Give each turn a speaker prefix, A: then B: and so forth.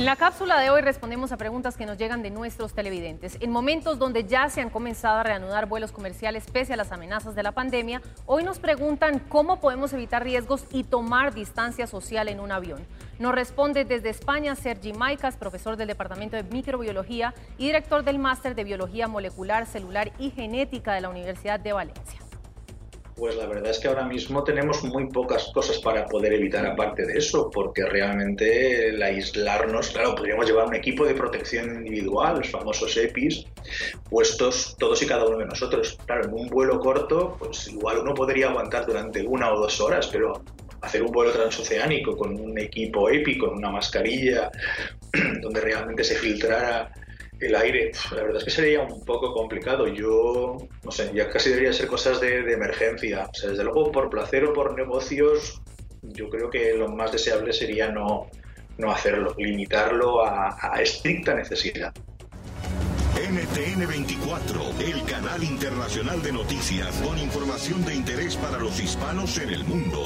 A: En la cápsula de hoy respondemos a preguntas que nos llegan de nuestros televidentes. En momentos donde ya se han comenzado a reanudar vuelos comerciales pese a las amenazas de la pandemia, hoy nos preguntan cómo podemos evitar riesgos y tomar distancia social en un avión. Nos responde desde España Sergi Maicas, profesor del Departamento de Microbiología y director del Máster de Biología Molecular, Celular y Genética de la Universidad de Valencia.
B: Pues la verdad es que ahora mismo tenemos muy pocas cosas para poder evitar aparte de eso, porque realmente el aislarnos, claro, podríamos llevar un equipo de protección individual, los famosos EPIs, puestos todos y cada uno de nosotros. Claro, en un vuelo corto, pues igual uno podría aguantar durante una o dos horas, pero hacer un vuelo transoceánico con un equipo EPI, con una mascarilla, donde realmente se filtrara el aire, la verdad es que sería un poco complicado. Yo, no sé, ya casi debería ser cosas de, emergencia. O sea, desde luego, por placer o por negocios, yo creo que lo más deseable sería no, no hacerlo, limitarlo a, estricta necesidad.
C: NTN 24, el canal internacional de noticias con información de interés para los hispanos en el mundo.